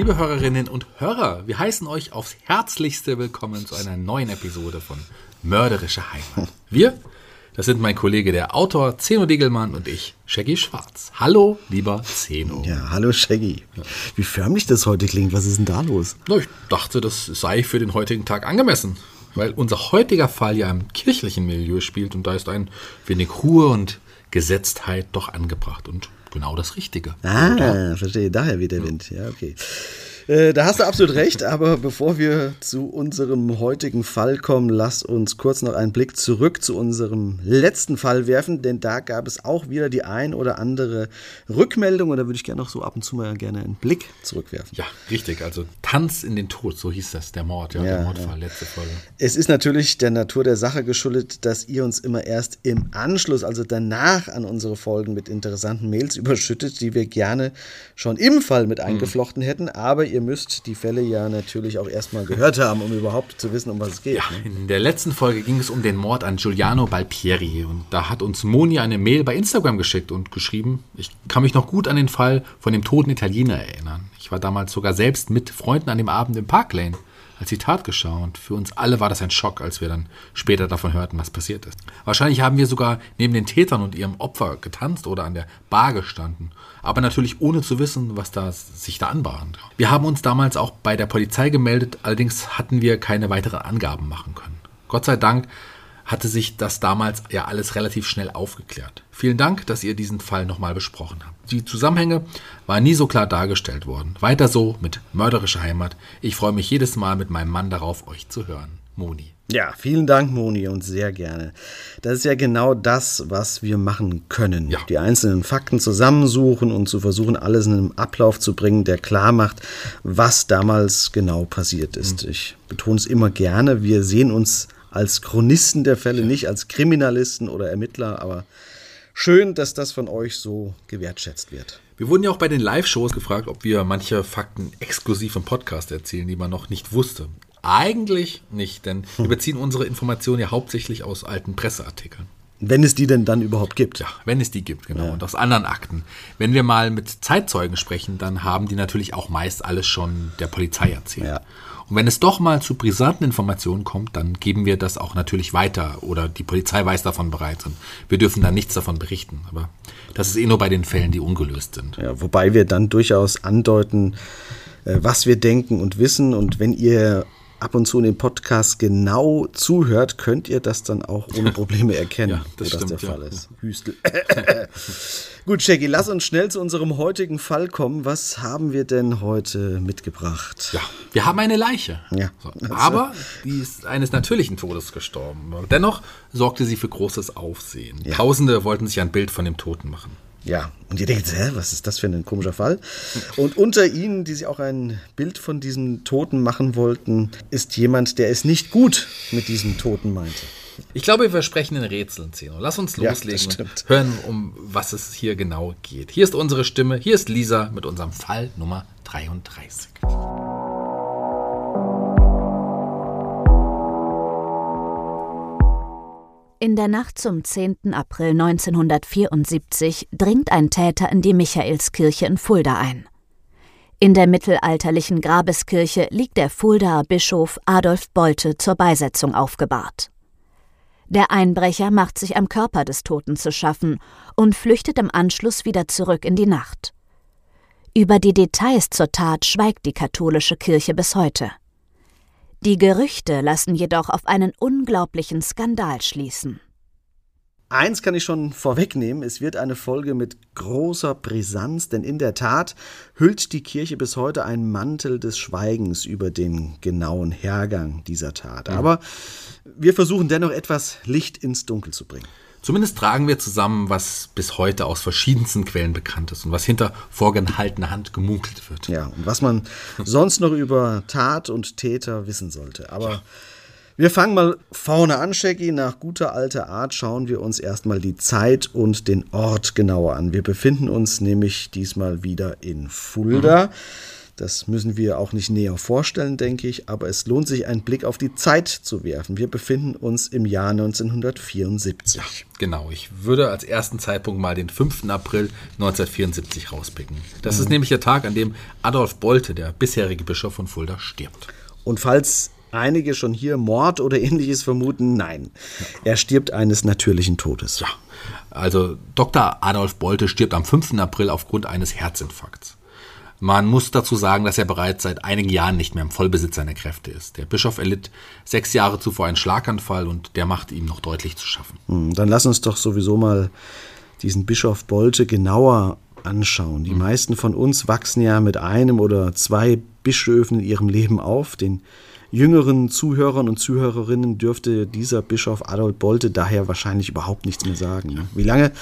Liebe Hörerinnen und Hörer, wir heißen euch aufs herzlichste willkommen zu einer neuen Episode von Mörderische Heimat. Wir, das sind mein Kollege, der Autor Zeno Diegelmann und ich, Shaggy Schwarz. Hallo, lieber Zeno. Ja, hallo Shaggy. Wie förmlich das heute klingt, was ist denn da los? Na, ich dachte, das sei für den heutigen Tag angemessen, weil unser heutiger Fall ja im kirchlichen Milieu spielt und da ist ein wenig Ruhe und Gesetztheit doch angebracht und genau das Richtige. Ah, oder? verstehe, daher weht der Wind. Ja, okay. Äh, Da hast du absolut recht, aber bevor wir zu unserem heutigen Fall kommen, lass uns kurz noch einen Blick zurück zu unserem letzten Fall werfen, denn da gab es auch wieder die ein oder andere Rückmeldung und da würde ich gerne noch so ab und zu mal gerne einen Blick zurückwerfen. Ja, richtig. Also Tanz in den Tod, so hieß das, der Mord, ja, Ja, der Mordfall, letzte Folge. Es ist natürlich der Natur der Sache geschuldet, dass ihr uns immer erst im Anschluss, also danach an unsere Folgen mit interessanten Mails überschüttet, die wir gerne schon im Fall mit eingeflochten hätten. Aber ihr müsst die Fälle ja natürlich auch erstmal gehört haben, um überhaupt zu wissen, um was es geht. Ja, ne? in der letzten Folge ging es um den Mord an Giuliano Balpieri und da hat uns Moni eine Mail bei Instagram geschickt und geschrieben, ich kann mich noch gut an den Fall von dem toten Italiener erinnern. Ich war damals sogar selbst mit Freunden an dem Abend im Park Lane, als die Tat geschah und für uns alle war das ein Schock, als wir dann später davon hörten, was passiert ist. Wahrscheinlich haben wir sogar neben den Tätern und ihrem Opfer getanzt oder an der Bar gestanden, aber natürlich ohne zu wissen, was da sich da anbahnt. Wir haben uns damals auch bei der Polizei gemeldet, allerdings hatten wir keine weiteren Angaben machen können. Gott sei Dank hatte sich das damals ja alles relativ schnell aufgeklärt. Vielen Dank, dass ihr diesen Fall nochmal besprochen habt. Die Zusammenhänge waren nie so klar dargestellt worden. Weiter so mit mörderischer Heimat. Ich freue mich jedes Mal mit meinem Mann darauf, euch zu hören. Moni. Ja, vielen Dank, Moni, und sehr gerne. Das ist ja genau das, was wir machen können. Ja. Die einzelnen Fakten zusammensuchen und zu versuchen, alles in einen Ablauf zu bringen, der klar macht, was damals genau passiert ist. Ich betone es immer gerne, wir sehen uns als Chronisten der Fälle, nicht als Kriminalisten oder Ermittler, aber schön, dass das von euch so gewertschätzt wird. Wir wurden ja auch bei den Live-Shows gefragt, ob wir manche Fakten exklusiv im Podcast erzählen, die man noch nicht wusste. Eigentlich nicht, denn wir beziehen unsere Informationen ja hauptsächlich aus alten Presseartikeln. Wenn es die denn dann überhaupt gibt. Ja, wenn es die gibt, genau. Und aus anderen Akten. Wenn wir mal mit Zeitzeugen sprechen, dann haben die natürlich auch meist alles schon der Polizei erzählt. Ja. Und wenn es doch mal zu brisanten Informationen kommt, dann geben wir das auch natürlich weiter oder die Polizei weiß davon bereits und wir dürfen dann nichts davon berichten. Aber das ist eh nur bei den Fällen, die ungelöst sind. Ja, wobei wir dann durchaus andeuten, äh, was wir denken und wissen. Und wenn ihr ab und zu in den Podcast genau zuhört, könnt ihr das dann auch ohne Probleme erkennen, Ja, das wo stimmt, das der ja. Fall ist. Hüstel. Gut, Shaggy, lass uns schnell zu unserem heutigen Fall kommen. Was haben wir denn heute mitgebracht? Ja, wir haben eine Leiche. Ja. So. Aber die ist eines natürlichen Todes gestorben. Dennoch sorgte sie für großes Aufsehen. Tausende wollten sich ein Bild von dem Toten machen. Ja, und ihr denkt, hä, was ist das für ein komischer Fall? Und unter ihnen, die sich auch ein Bild von diesem Toten machen wollten, ist jemand, der es nicht gut mit diesem Toten meinte. Ich glaube, wir sprechen in Rätseln, Zeno. Lass uns Ja, loslegen stimmt. und hören, um was es hier genau geht. Hier ist unsere Stimme, hier ist Lisa mit unserem Fall Nummer 33. In der Nacht zum 10. April 1974 dringt ein Täter in die Michaelskirche in Fulda ein. In der mittelalterlichen Grabeskirche liegt der Fuldaer Bischof Adolf Bolte zur Beisetzung aufgebahrt. Der Einbrecher macht sich am Körper des Toten zu schaffen und flüchtet im Anschluss wieder zurück in die Nacht. Über die Details zur Tat schweigt die katholische Kirche bis heute. Die Gerüchte lassen jedoch auf einen unglaublichen Skandal schließen. Eins kann ich schon vorwegnehmen, es wird eine Folge mit großer Brisanz, denn in der Tat hüllt die Kirche bis heute einen Mantel des Schweigens über den genauen Hergang dieser Tat. Aber wir versuchen dennoch etwas Licht ins Dunkel zu bringen. Zumindest tragen wir zusammen, was bis heute aus verschiedensten Quellen bekannt ist und was hinter vorgehaltener Hand gemunkelt wird. Ja, und was man sonst noch über Tat und Täter wissen sollte. Aber wir fangen mal vorne an, Shaggy. Nach guter alter Art schauen wir uns erstmal die Zeit und den Ort genauer an. Wir befinden uns nämlich diesmal wieder in Fulda. Das müssen wir auch nicht näher vorstellen, denke ich, aber es lohnt sich, einen Blick auf die Zeit zu werfen. Wir befinden uns im Jahr 1974. Genau, ich würde als ersten Zeitpunkt mal den 5. April 1974 rauspicken. Das ist nämlich der Tag, an dem Adolf Bolte, der bisherige Bischof von Fulda, stirbt. Und falls einige schon hier Mord oder ähnliches vermuten, nein, er stirbt eines natürlichen Todes. Ja, also Dr. Adolf Bolte stirbt am 5. April aufgrund eines Herzinfarkts. Man muss dazu sagen, dass er bereits seit einigen Jahren nicht mehr im Vollbesitz seiner Kräfte ist. Der Bischof erlitt sechs Jahre zuvor einen Schlaganfall und der machte ihm noch deutlich zu schaffen. Hm, Dann lass uns doch sowieso mal diesen Bischof Bolte genauer anschauen. Die meisten von uns wachsen ja mit einem oder zwei Bischöfen in ihrem Leben auf. Den jüngeren Zuhörern und Zuhörerinnen dürfte dieser Bischof Adolf Bolte daher wahrscheinlich überhaupt nichts mehr sagen. ne? Wie lange,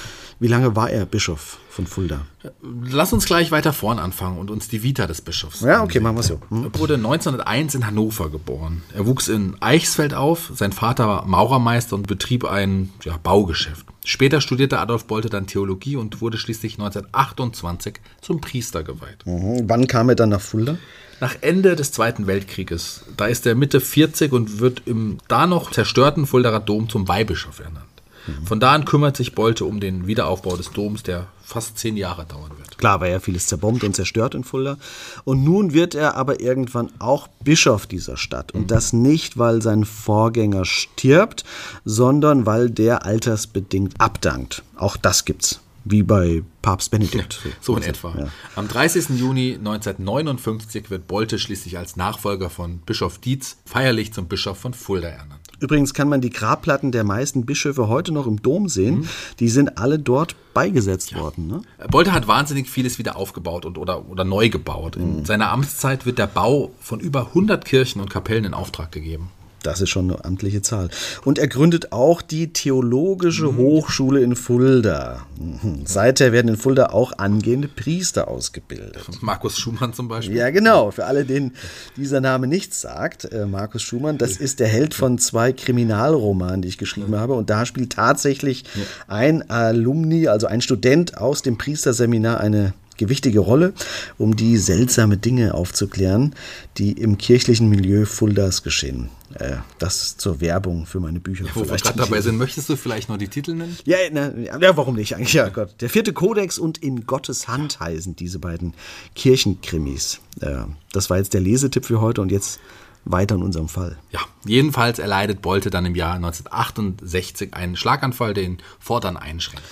wie lange war er Bischof von Fulda? Lass uns gleich weiter vorn anfangen und uns die Vita des Bischofs Ja, okay, machen wir so. Hm? Er wurde 1901 in Hannover geboren. Er wuchs in Eichsfeld auf. Sein Vater war Maurermeister und betrieb ein ja, Baugeschäft. Später studierte Adolf Bolte dann Theologie und wurde schließlich 1928 zum Priester geweiht. Mhm. Wann kam er dann nach Fulda? Nach Ende des Zweiten Weltkrieges, da ist er Mitte 40 und wird im da noch zerstörten Fuldaer Dom zum Weihbischof ernannt. Von da an kümmert sich Bolte um den Wiederaufbau des Doms, der fast zehn Jahre dauern wird. Klar war ja vieles zerbombt und zerstört in Fulda. Und nun wird er aber irgendwann auch Bischof dieser Stadt. Und das nicht, weil sein Vorgänger stirbt, sondern weil der altersbedingt abdankt. Auch das gibt's. Wie bei Papst Benedikt. So in etwa. Am 30. Juni 1959 wird Bolte schließlich als Nachfolger von Bischof Dietz feierlich zum Bischof von Fulda ernannt. Übrigens kann man die Grabplatten der meisten Bischöfe heute noch im Dom sehen. Die sind alle dort beigesetzt worden. Ne? Bolte hat wahnsinnig vieles wieder aufgebaut und, oder, oder neu gebaut. In seiner Amtszeit wird der Bau von über 100 Kirchen und Kapellen in Auftrag gegeben. Das ist schon eine amtliche Zahl. Und er gründet auch die Theologische Hochschule in Fulda. Mhm. Seither werden in Fulda auch angehende Priester ausgebildet. Markus Schumann zum Beispiel. Ja, genau. Für alle, denen dieser Name nichts sagt, äh, Markus Schumann, das ist der Held von zwei Kriminalromanen, die ich geschrieben habe. Und da spielt tatsächlich ein Alumni, also ein Student aus dem Priesterseminar eine gewichtige Rolle, um die seltsame Dinge aufzuklären, die im kirchlichen Milieu Fuldas geschehen. Äh, das zur Werbung für meine Bücher. Wo wir gerade dabei sind, möchtest du vielleicht noch die Titel nennen? ja, na, ja, warum nicht eigentlich? Ja, Gott. Der vierte Kodex und In Gottes Hand heißen diese beiden Kirchenkrimis. Äh, das war jetzt der Lesetipp für heute und jetzt weiter in unserem Fall. Ja, jedenfalls erleidet Bolte dann im Jahr 1968 einen Schlaganfall, der ihn fortan einschränkt.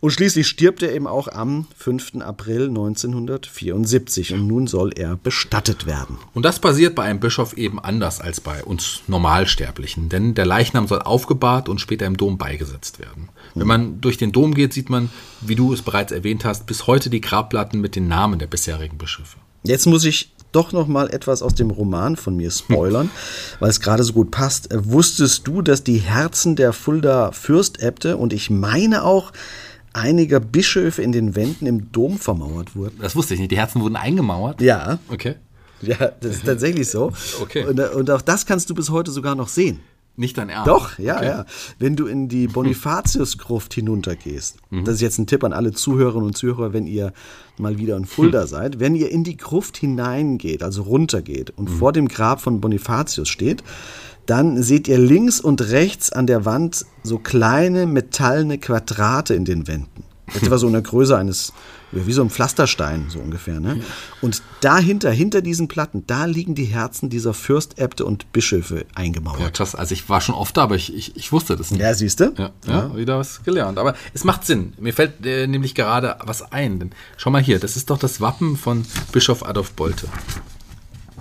Und schließlich stirbt er eben auch am 5. April 1974 und nun soll er bestattet werden. Und das passiert bei einem Bischof eben anders als bei uns Normalsterblichen, denn der Leichnam soll aufgebahrt und später im Dom beigesetzt werden. Wenn man durch den Dom geht, sieht man, wie du es bereits erwähnt hast, bis heute die Grabplatten mit den Namen der bisherigen Bischöfe. Jetzt muss ich doch noch mal etwas aus dem Roman von mir spoilern, weil es gerade so gut passt. Wusstest du, dass die Herzen der Fulda Fürstäbte und ich meine auch einiger Bischöfe in den Wänden im Dom vermauert wurden? Das wusste ich nicht. Die Herzen wurden eingemauert. Ja, Okay. ja, das ist tatsächlich so. Okay. Und, und auch das kannst du bis heute sogar noch sehen. Nicht dein Ernst. Doch, ja, Okay. ja. Wenn du in die Bonifatiusgruft hinuntergehst, Mhm. das ist jetzt ein Tipp an alle Zuhörerinnen und Zuhörer, wenn ihr mal wieder in Fulda Hm. seid, wenn ihr in die Gruft hineingeht, also runtergeht und Mhm. vor dem Grab von Bonifatius steht, dann seht ihr links und rechts an der Wand so kleine metallene Quadrate in den Wänden. Etwa so in der Größe eines, ja, wie so ein Pflasterstein, so ungefähr. Ne? Und dahinter, hinter diesen Platten, da liegen die Herzen dieser Fürstäbte und Bischöfe eingemauert. Ja, krass. Also ich war schon oft da, aber ich, ich, ich wusste das nicht. Ja, siehst du? Ja, ja, wieder was gelernt. Aber es macht Sinn. Mir fällt äh, nämlich gerade was ein. Denn schau mal hier, das ist doch das Wappen von Bischof Adolf Bolte.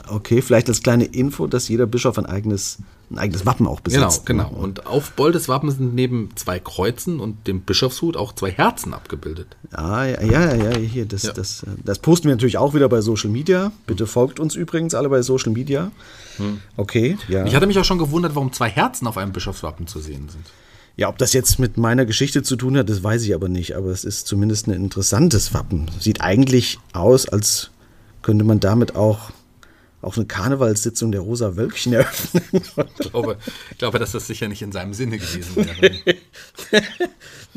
Okay, vielleicht als kleine Info, dass jeder Bischof ein eigenes, ein eigenes Wappen auch Genau, besitzt. genau. Und auf Boltes Wappen sind neben zwei Kreuzen und dem Bischofshut auch zwei Herzen abgebildet. Ah, ja, ja, ja, hier, das, Ja. Das, das posten wir natürlich auch wieder bei Social Media. Bitte folgt uns übrigens alle bei Social Media. Okay, ja. Ich hatte mich auch schon gewundert, warum zwei Herzen auf einem Bischofswappen zu sehen sind. Ja, ob das jetzt mit meiner Geschichte zu tun hat, das weiß ich aber nicht. Aber es ist zumindest ein interessantes Wappen. Sieht eigentlich aus, als könnte man damit auch, auch eine Karnevalssitzung der Rosa Wölkchen eröffnen. Ich glaube, ich glaube, dass das sicher nicht in seinem Sinne gewesen wäre.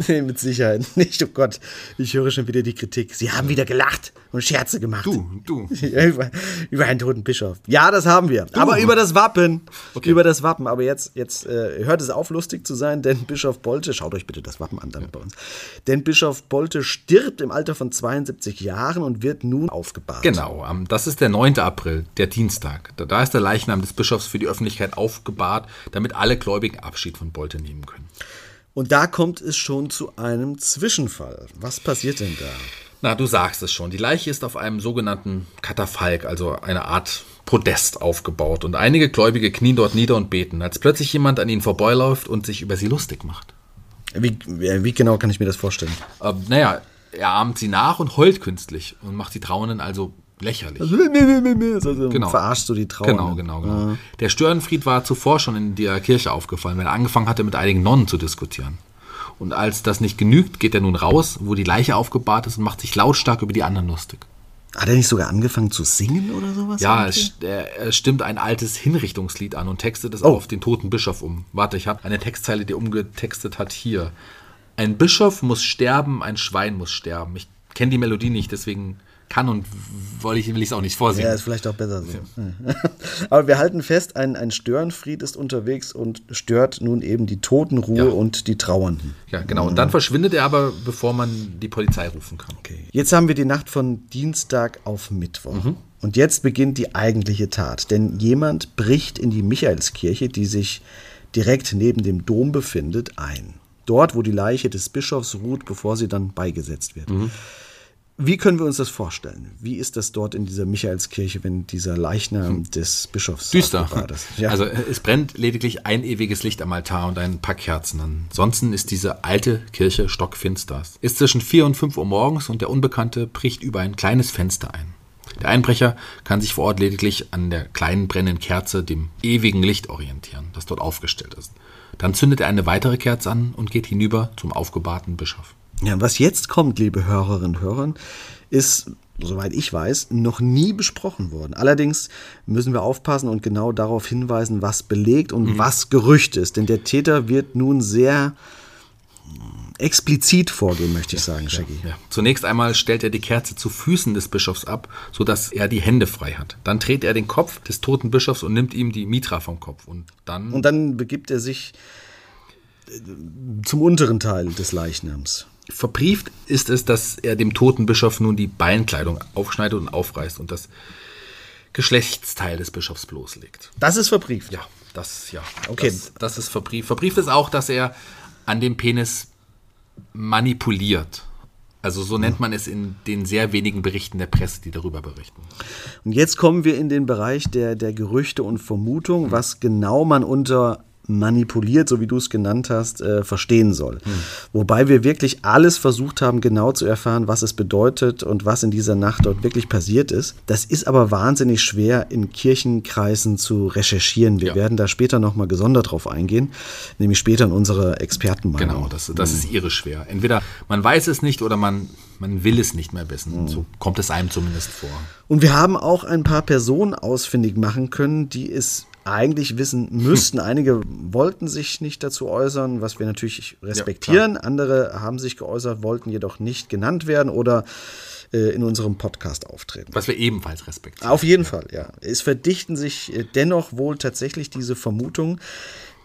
nee, mit Sicherheit nicht. Oh Gott, ich höre schon wieder die Kritik. Sie haben wieder gelacht und Scherze gemacht. Du, du. Ja, über, über einen toten Bischof. Ja, das haben wir. Aber über das Wappen. Okay. Über das Wappen. Aber jetzt, jetzt äh, hört es auf, lustig zu sein, denn Bischof Bolte, schaut euch bitte das Wappen an dann bei uns. Denn Bischof Bolte stirbt im Alter von 72 Jahren und wird nun aufgebahrt. Genau, das ist der 9. April, der Dienstag. Da, ist der Leichnam des Bischofs für die Öffentlichkeit aufgebahrt, damit alle Gläubigen Abschied von Bolte nehmen können. Und da kommt es schon zu einem Zwischenfall. Was passiert denn da? Na, du sagst es schon. Die Leiche ist auf einem sogenannten Katafalk, also eine Art Podest aufgebaut. Und einige Gläubige knien dort nieder und beten, als plötzlich jemand an ihnen vorbeiläuft und sich über sie lustig macht. Wie, wie genau kann ich mir das vorstellen? Ähm, naja, er ahmt sie nach und heult künstlich und macht die Trauenden also lächerlich. Also, Genau. Verarscht du die Trauer. Genau, genau, genau. Der Störenfried war zuvor schon in der Kirche aufgefallen, weil er angefangen hatte, mit einigen Nonnen zu diskutieren. Und als das nicht genügt, geht er nun raus, wo die Leiche aufgebahrt ist und macht sich lautstark über die anderen lustig. Hat er nicht sogar angefangen zu singen oder sowas? Ja, er, er stimmt ein altes Hinrichtungslied an und textet es Oh. auf den toten Bischof um. Warte, ich habe eine Textzeile, die umgetextet hat hier. Ein Bischof muss sterben, ein Schwein muss sterben. Ich kenne die Melodie nicht, deswegen kann und will ich es auch nicht vorsingen. Ja, ist vielleicht auch besser so. Aber wir halten fest, ein, ein Störenfried ist unterwegs und stört nun eben die Totenruhe Ja. und die Trauernden. Ja, genau. Und dann verschwindet er aber, bevor man die Polizei rufen kann. Okay. Jetzt haben wir die Nacht von Dienstag auf Mittwoch. Mhm. Und jetzt beginnt die eigentliche Tat. Denn jemand bricht in die Michaelskirche, die sich direkt neben dem Dom befindet, ein. Dort, wo die Leiche des Bischofs ruht, bevor sie dann beigesetzt wird. Mhm. Wie können wir uns das vorstellen? Wie ist das dort in dieser Michaelskirche, wenn dieser Leichnam des Bischofs Düster. Ja. Also es brennt lediglich ein ewiges Licht am Altar und ein paar Kerzen. Ansonsten ist diese alte Kirche stockfinster. Es Ist zwischen 4 und 5 Uhr morgens und der Unbekannte bricht über ein kleines Fenster ein. Der Einbrecher kann sich vor Ort lediglich an der kleinen brennenden Kerze, dem ewigen Licht orientieren, das dort aufgestellt ist. Dann zündet er eine weitere Kerze an und geht hinüber zum aufgebahrten Bischof. Ja, was jetzt kommt, liebe Hörerinnen und Hörer, ist, soweit ich weiß, noch nie besprochen worden. Allerdings müssen wir aufpassen und genau darauf hinweisen, was belegt und was Gerücht ist. Denn der Täter wird nun sehr hm, explizit vorgehen, möchte ich sagen, Shaggy. Ja. Zunächst einmal stellt er die Kerze zu Füßen des Bischofs ab, sodass er die Hände frei hat. Dann dreht er den Kopf des toten Bischofs und nimmt ihm die Mitra vom Kopf. Und dann. Und dann begibt er sich äh, zum unteren Teil des Leichnams. Verbrieft ist es, dass er dem toten Bischof nun die Beinkleidung aufschneidet und aufreißt und das Geschlechtsteil des Bischofs bloßlegt. Das ist verbrieft. Ja, das, ja. Okay. Das, das ist verbrieft. Verbrieft ist auch, dass er an dem Penis manipuliert. Also so nennt man es in den sehr wenigen Berichten der Presse, die darüber berichten. Und jetzt kommen wir in den Bereich der, der Gerüchte und Vermutungen, was genau man unter manipuliert, so wie du es genannt hast, äh, verstehen soll. Hm. Wobei wir wirklich alles versucht haben, genau zu erfahren, was es bedeutet und was in dieser Nacht dort wirklich passiert ist. Das ist aber wahnsinnig schwer in Kirchenkreisen zu recherchieren. Wir ja. werden da später nochmal gesondert drauf eingehen, nämlich später in unserer Expertenmeinung. Genau, das, das hm. ist ihre schwer. Entweder man weiß es nicht oder man, man will es nicht mehr wissen. Hm. So kommt es einem zumindest vor. Und wir haben auch ein paar Personen ausfindig machen können, die es eigentlich wissen müssten. Einige wollten sich nicht dazu äußern, was wir natürlich respektieren. Ja, Andere haben sich geäußert, wollten jedoch nicht genannt werden oder äh, in unserem Podcast auftreten. Was wir ebenfalls respektieren. Auf jeden Fall, ja. Es verdichten sich äh, dennoch wohl tatsächlich diese Vermutung,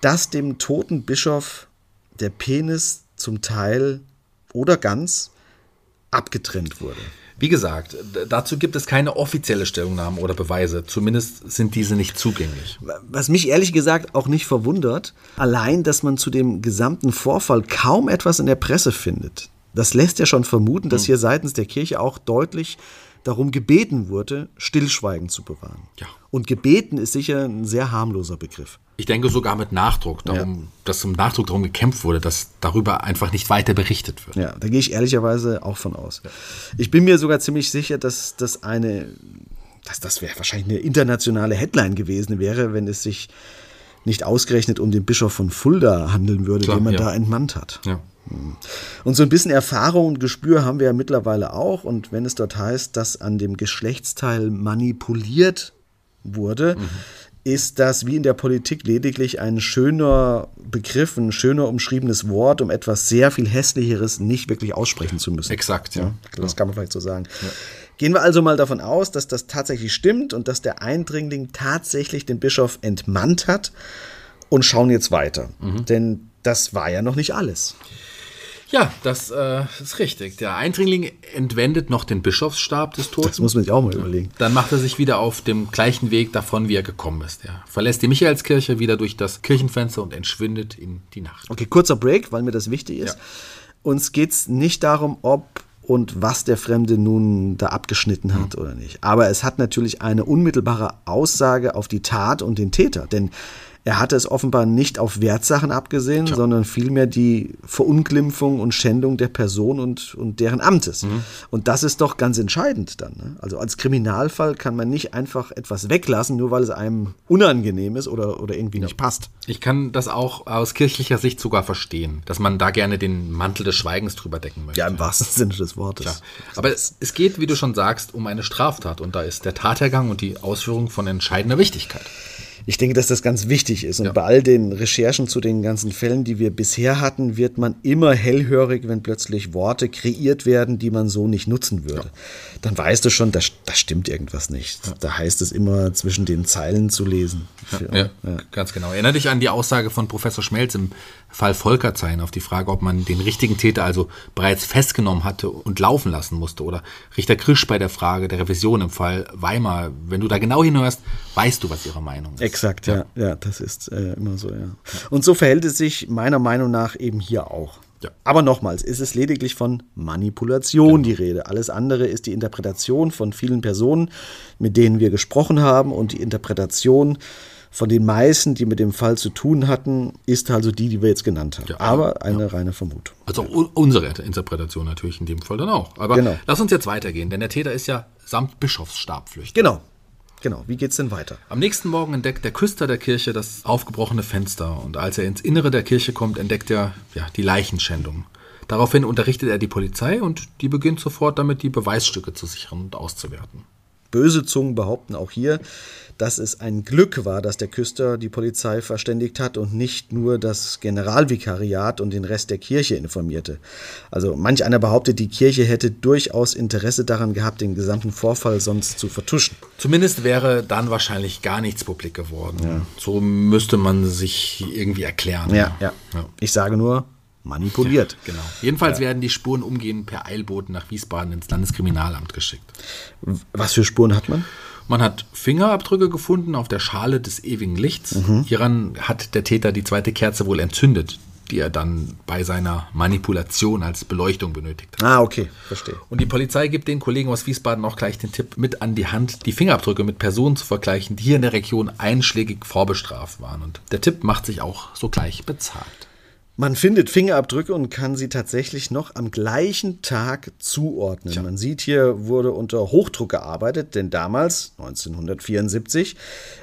dass dem toten Bischof der Penis zum Teil oder ganz abgetrennt wurde. Wie gesagt, dazu gibt es keine offizielle Stellungnahme oder Beweise. Zumindest sind diese nicht zugänglich. Was mich ehrlich gesagt auch nicht verwundert, allein, dass man zu dem gesamten Vorfall kaum etwas in der Presse findet. Das lässt ja schon vermuten, dass hm. hier seitens der Kirche auch deutlich darum gebeten wurde, Stillschweigen zu bewahren. Ja. Und gebeten ist sicher ein sehr harmloser Begriff. Ich denke sogar mit Nachdruck, darum, ja. dass zum Nachdruck darum gekämpft wurde, dass darüber einfach nicht weiter berichtet wird. Ja, da gehe ich ehrlicherweise auch von aus. Ich bin mir sogar ziemlich sicher, dass das eine, dass das wäre wahrscheinlich eine internationale Headline gewesen wäre, wenn es sich nicht ausgerechnet um den Bischof von Fulda handeln würde, Klar, den man ja. da entmannt hat. Ja. Hm. Und so ein bisschen Erfahrung und Gespür haben wir ja mittlerweile auch. Und wenn es dort heißt, dass an dem Geschlechtsteil manipuliert wurde, mhm ist das wie in der Politik lediglich ein schöner Begriff, ein schöner umschriebenes Wort, um etwas sehr viel Hässlicheres nicht wirklich aussprechen zu müssen. Exakt, ja. ja das kann man vielleicht so sagen. Ja. Gehen wir also mal davon aus, dass das tatsächlich stimmt und dass der Eindringling tatsächlich den Bischof entmannt hat und schauen jetzt weiter. Mhm. Denn das war ja noch nicht alles. Ja, das äh, ist richtig. Der Eindringling entwendet noch den Bischofsstab des Toten. Das muss man sich auch mal überlegen. Dann macht er sich wieder auf dem gleichen Weg davon, wie er gekommen ist. Er verlässt die Michaelskirche wieder durch das Kirchenfenster und entschwindet in die Nacht. Okay, kurzer Break, weil mir das wichtig ist. Ja. Uns geht es nicht darum, ob und was der Fremde nun da abgeschnitten hat mhm. oder nicht. Aber es hat natürlich eine unmittelbare Aussage auf die Tat und den Täter. Denn er hatte es offenbar nicht auf Wertsachen abgesehen, Tja. sondern vielmehr die Verunglimpfung und Schändung der Person und, und deren Amtes. Mhm. Und das ist doch ganz entscheidend dann. Ne? Also als Kriminalfall kann man nicht einfach etwas weglassen, nur weil es einem unangenehm ist oder, oder irgendwie ja. nicht passt. Ich kann das auch aus kirchlicher Sicht sogar verstehen, dass man da gerne den Mantel des Schweigens drüber decken möchte. Ja, im wahrsten Sinne des Wortes. Klar. Aber es, es geht, wie du schon sagst, um eine Straftat und da ist der Tathergang und die Ausführung von entscheidender Wichtigkeit ich denke, dass das ganz wichtig ist. Und ja. bei all den Recherchen zu den ganzen Fällen, die wir bisher hatten, wird man immer hellhörig, wenn plötzlich Worte kreiert werden, die man so nicht nutzen würde. Ja. Dann weißt du schon, da, da stimmt irgendwas nicht. Ja. Da heißt es immer, zwischen den Zeilen zu lesen. Ja, ganz genau. Erinnere dich an die Aussage von Professor Schmelz im Fall Volkerzein auf die Frage, ob man den richtigen Täter also bereits festgenommen hatte und laufen lassen musste. Oder Richter Krisch bei der Frage der Revision im Fall Weimar. Wenn du da genau hinhörst, weißt du, was ihre Meinung ist. Exakt, ja. Ja, ja das ist äh, immer so, ja. Und so verhält es sich meiner Meinung nach eben hier auch. Ja. Aber nochmals, ist es lediglich von Manipulation genau. die Rede. Alles andere ist die Interpretation von vielen Personen, mit denen wir gesprochen haben und die Interpretation von den meisten, die mit dem Fall zu tun hatten, ist also die, die wir jetzt genannt haben. Ja, aber eine ja. reine Vermutung. Also unsere Interpretation natürlich in dem Fall dann auch. Aber genau. lass uns jetzt weitergehen, denn der Täter ist ja samt Bischofsstab flüchtig. Genau. Genau, wie geht's denn weiter? Am nächsten Morgen entdeckt der Küster der Kirche das aufgebrochene Fenster und als er ins Innere der Kirche kommt, entdeckt er ja, die Leichenschändung. Daraufhin unterrichtet er die Polizei und die beginnt sofort damit, die Beweisstücke zu sichern und auszuwerten. Böse Zungen behaupten auch hier, dass es ein Glück war, dass der Küster die Polizei verständigt hat und nicht nur das Generalvikariat und den Rest der Kirche informierte. Also manch einer behauptet, die Kirche hätte durchaus Interesse daran gehabt, den gesamten Vorfall sonst zu vertuschen. Zumindest wäre dann wahrscheinlich gar nichts publik geworden. Ja. So müsste man sich irgendwie erklären. Ja, ja. ja. Ich sage nur, manipuliert. Ja, genau. Jedenfalls ja. werden die Spuren umgehend per Eilboot nach Wiesbaden ins Landeskriminalamt geschickt. Was für Spuren hat man? Man hat Fingerabdrücke gefunden auf der Schale des ewigen Lichts. Mhm. Hieran hat der Täter die zweite Kerze wohl entzündet. die er dann bei seiner Manipulation als Beleuchtung benötigt hat. Ah, okay, verstehe. Und die Polizei gibt den Kollegen aus Wiesbaden auch gleich den Tipp mit an die Hand, die Fingerabdrücke mit Personen zu vergleichen, die hier in der Region einschlägig vorbestraft waren. Und der Tipp macht sich auch sogleich bezahlt. Man findet Fingerabdrücke und kann sie tatsächlich noch am gleichen Tag zuordnen. Man sieht hier wurde unter Hochdruck gearbeitet, denn damals, 1974,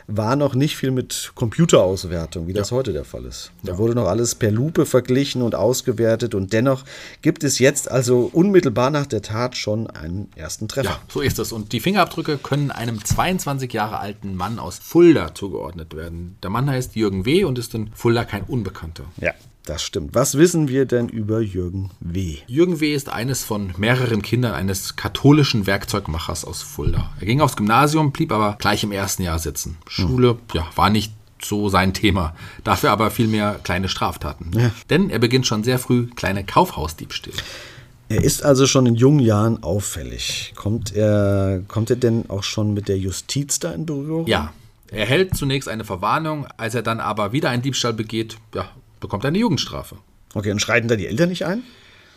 war noch nicht viel mit Computerauswertung, wie das heute der Fall ist. Da wurde noch alles per Lupe verglichen und ausgewertet und dennoch gibt es jetzt also unmittelbar nach der Tat schon einen ersten Treffer. Ja, so ist es. Und die Fingerabdrücke können einem 22 Jahre alten Mann aus Fulda zugeordnet werden. Der Mann heißt Jürgen W. und ist in Fulda kein Unbekannter. Ja, das stimmt. Was wissen wir denn über Jürgen W.? Jürgen W. ist eines von mehreren Kindern eines katholischen Werkzeugmachers aus Fulda. Er ging aufs Gymnasium, blieb aber gleich im ersten Jahr sitzen. Schule, ja, war nicht so sein Thema. Dafür aber viel mehr kleine Straftaten. Ja. Denn er beginnt schon sehr früh kleine Kaufhausdiebstähle. Er ist also schon in jungen Jahren auffällig. Kommt er, kommt er denn auch schon mit der Justiz da in Berührung? Ja, er hält zunächst eine Verwarnung, als er dann aber wieder einen Diebstahl begeht, ja, bekommt er eine Jugendstrafe. Okay, und schreiten da die Eltern nicht ein?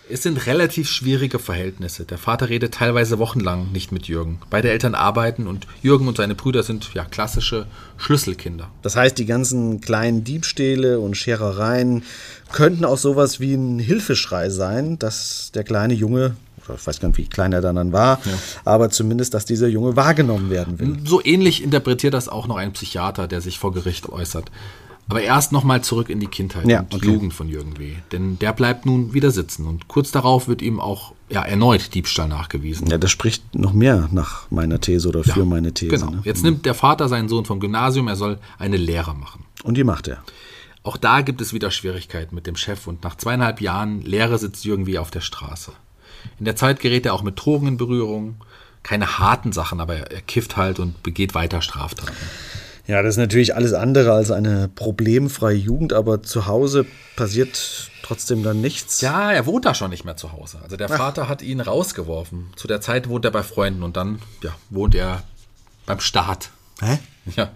Es sind relativ schwierige Verhältnisse. Der Vater redet teilweise wochenlang nicht mit Jürgen. Beide Eltern arbeiten und Jürgen und seine Brüder sind ja klassische Schlüsselkinder. Das heißt, die ganzen kleinen Diebstähle und Scherereien könnten auch sowas wie ein Hilfeschrei sein, dass der kleine Junge, oder ich weiß gar nicht, wie klein er dann, dann war, aber zumindest, dass dieser Junge wahrgenommen werden will. So ähnlich interpretiert das auch noch ein Psychiater, der sich vor Gericht äußert. Aber erst nochmal zurück in die Kindheit Ja, und okay. Jugend von Jürgen W. Denn der bleibt nun wieder sitzen und kurz darauf wird ihm auch ja, erneut Diebstahl nachgewiesen. Ja, das spricht noch mehr nach meiner These oder für meine These. Genau. Ne? Jetzt nimmt der Vater seinen Sohn vom Gymnasium, er soll eine Lehre machen. Und die macht er. Auch da gibt es wieder Schwierigkeiten mit dem Chef und nach zweieinhalb Jahren Lehre sitzt Jürgen W. auf der Straße. In der Zeit gerät er auch mit Drogen in Berührung. Keine harten Sachen, aber er, er kifft halt und begeht weiter Straftaten. Ja, das ist natürlich alles andere als eine problemfreie Jugend, aber zu Hause passiert trotzdem dann nichts. Ja, er wohnt da schon nicht mehr zu Hause. Also der Vater hat ihn rausgeworfen. Zu der Zeit wohnt er bei Freunden und dann ja, wohnt er beim Staat. Hä? Ja.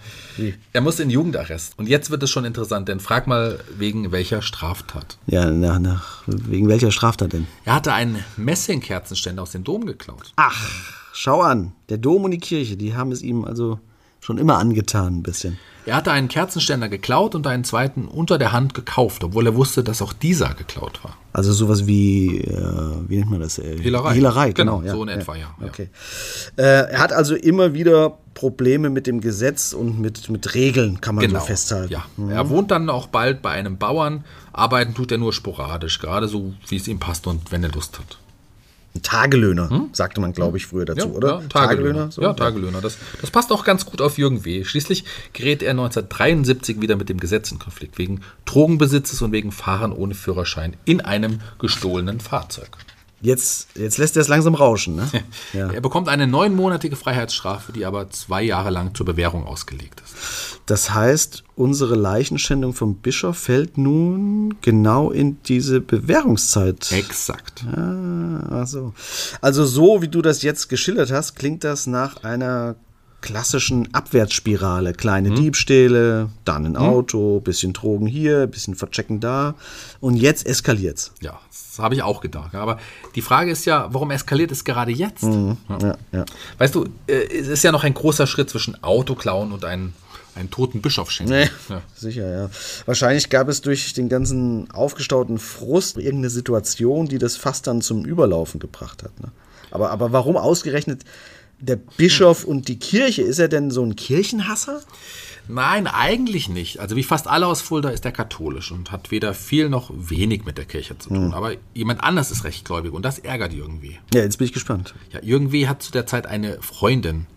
Er muss in Jugendarrest. Und jetzt wird es schon interessant, denn frag mal wegen welcher Straftat. Ja, nach, nach, wegen welcher Straftat denn? Er hatte einen Messingkerzenständer aus dem Dom geklaut. Ach, schau an, der Dom und die Kirche, die haben es ihm also schon immer angetan ein bisschen. Er hatte einen Kerzenständer geklaut und einen zweiten unter der Hand gekauft, obwohl er wusste, dass auch dieser geklaut war. Also sowas wie, äh, wie nennt man das? Äh, Hehlerei. Hehlerei, genau. Genau, so in etwa, ja, ja. Okay. Äh, er hat also immer wieder Probleme mit dem Gesetz und mit, mit Regeln, kann man so festhalten. Ja. Er wohnt dann auch bald bei einem Bauern. Arbeiten tut er nur sporadisch, gerade so, wie es ihm passt und wenn er Lust hat. Ein Tagelöhner, sagte man, glaube ich, früher dazu, oder? Hm? Ja, Tagelöhner. so? ja, Tagelöhner. Das, das passt auch ganz gut auf Jürgen W. Schließlich gerät er 1973 wieder mit dem Gesetz in Konflikt, wegen Drogenbesitzes und wegen Fahren ohne Führerschein in einem gestohlenen Fahrzeug. Jetzt, jetzt lässt er es langsam rauschen, ne? Ja. Er bekommt eine neunmonatige Freiheitsstrafe, die aber zwei Jahre lang zur Bewährung ausgelegt ist. Das heißt, unsere Leichenschändung vom Bischof fällt nun genau in diese Bewährungszeit. Exakt. Ah, ach so. Also so, wie du das jetzt geschildert hast, klingt das nach einer klassischen Abwärtsspirale. Kleine Diebstähle, dann ein Auto, bisschen Drogen hier, bisschen Verchecken da. Und jetzt eskaliert's. Ja, das habe ich auch gedacht. Aber die Frage ist ja, warum eskaliert es gerade jetzt? Ja, ja. Weißt du, äh, es ist ja noch ein großer Schritt zwischen Autoklauen und einem, einem toten Bischof schenken. Nee, Ja. sicher, ja. Wahrscheinlich gab es durch den ganzen aufgestauten Frust irgendeine Situation, die das fast dann zum Überlaufen gebracht hat. Ne? Aber, aber warum ausgerechnet der Bischof und die Kirche? Ist er denn so ein Kirchenhasser? Nein, eigentlich nicht. Also wie fast alle aus Fulda ist er katholisch und hat weder viel noch wenig mit der Kirche zu tun. Aber jemand anders ist rechtgläubig und das ärgert W. Ja, jetzt bin ich gespannt. Ja, W. hat zu der Zeit eine Freundin.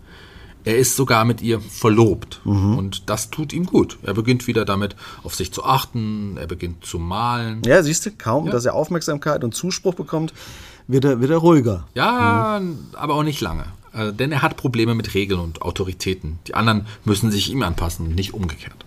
Er ist sogar mit ihr verlobt und das tut ihm gut. Er beginnt wieder damit auf sich zu achten, er beginnt zu malen. Ja, siehst du, kaum, dass er Aufmerksamkeit und Zuspruch bekommt, wird er, wird er ruhiger. Ja, aber auch nicht lange. Äh, denn er hat Probleme mit Regeln und Autoritäten. Die anderen müssen sich ihm anpassen, nicht umgekehrt.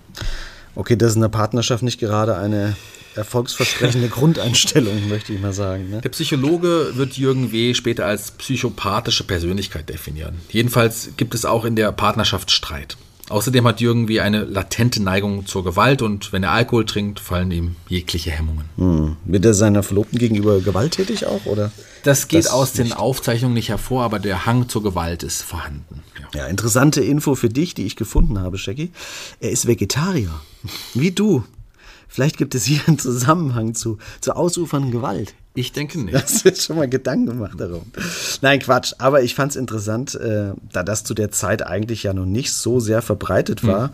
Okay, das ist in der Partnerschaft nicht gerade eine erfolgsversprechende Grundeinstellung, möchte ich mal sagen. Ne? Der Psychologe wird Jürgen W. später als psychopathische Persönlichkeit definieren. Jedenfalls gibt es auch in der Partnerschaft Streit. Außerdem hat Jürgen wie eine latente Neigung zur Gewalt und wenn er Alkohol trinkt, fallen ihm jegliche Hemmungen. Hm. Wird er seiner Verlobten gegenüber gewalttätig auch, oder? Das geht Das aus den nicht. Aufzeichnungen nicht hervor, aber der Hang zur Gewalt ist vorhanden. Ja. Ja, interessante Info für dich, die ich gefunden habe, Shaggy. Er ist Vegetarier. Wie du. Vielleicht gibt es hier einen Zusammenhang zu, zu ausufernden Gewalt. Ich denke nicht. Hast du jetzt schon mal Gedanken gemacht darum? Nein, Quatsch. Aber ich fand es interessant, äh, da das zu der Zeit eigentlich ja noch nicht so sehr verbreitet war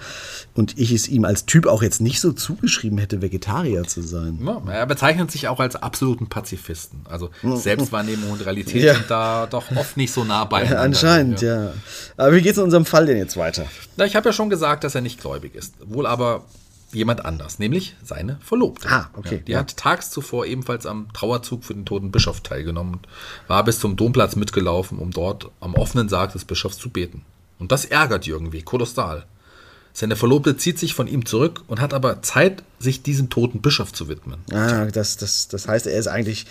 und ich es ihm als Typ auch jetzt nicht so zugeschrieben hätte, Vegetarier zu sein. Ja, er bezeichnet sich auch als absoluten Pazifisten. Also Selbstwahrnehmung und Realität Ja. sind da doch oft nicht so nah Ja, beieinander. anscheinend, ja. Aber wie geht's in unserem Fall denn jetzt weiter? Na, ich habe ja schon gesagt, dass er nicht gläubig ist. Wohl aber jemand anders, nämlich seine Verlobte. Ah, okay, Ja, die ja. hat tags zuvor ebenfalls am Trauerzug für den toten Bischof teilgenommen und war bis zum Domplatz mitgelaufen, um dort am offenen Sarg des Bischofs zu beten. Und das ärgert Jürgen wie kolossal. Seine Verlobte zieht sich von ihm zurück und hat aber Zeit, sich diesem toten Bischof zu widmen. Ah, das, das, das heißt, er ist eigentlich,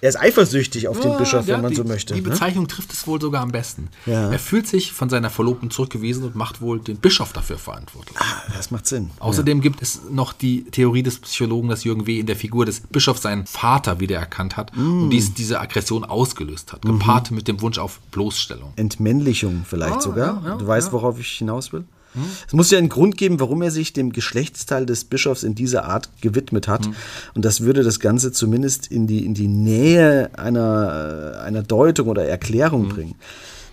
er ist eifersüchtig auf den Ja, Bischof, ja, wenn man die, so möchte. Die ne? Bezeichnung trifft es wohl sogar am besten. Ja. Er fühlt sich von seiner Verlobten zurückgewiesen und macht wohl den Bischof dafür verantwortlich. Ah, das macht Sinn. Außerdem gibt es noch die Theorie des Psychologen, dass Jürgen W. in der Figur des Bischofs seinen Vater wiedererkannt hat Mm. und dies diese Aggression ausgelöst hat, gepaart mit dem Wunsch auf Bloßstellung. Entmännlichung vielleicht Ah, sogar. ja, ja, du weißt, ja. worauf ich hinaus will? Es muss ja einen Grund geben, warum er sich dem Geschlechtsteil des Bischofs in dieser Art gewidmet hat. Und das würde das Ganze zumindest in die, in die Nähe einer, äh, einer Deutung oder Erklärung bringen.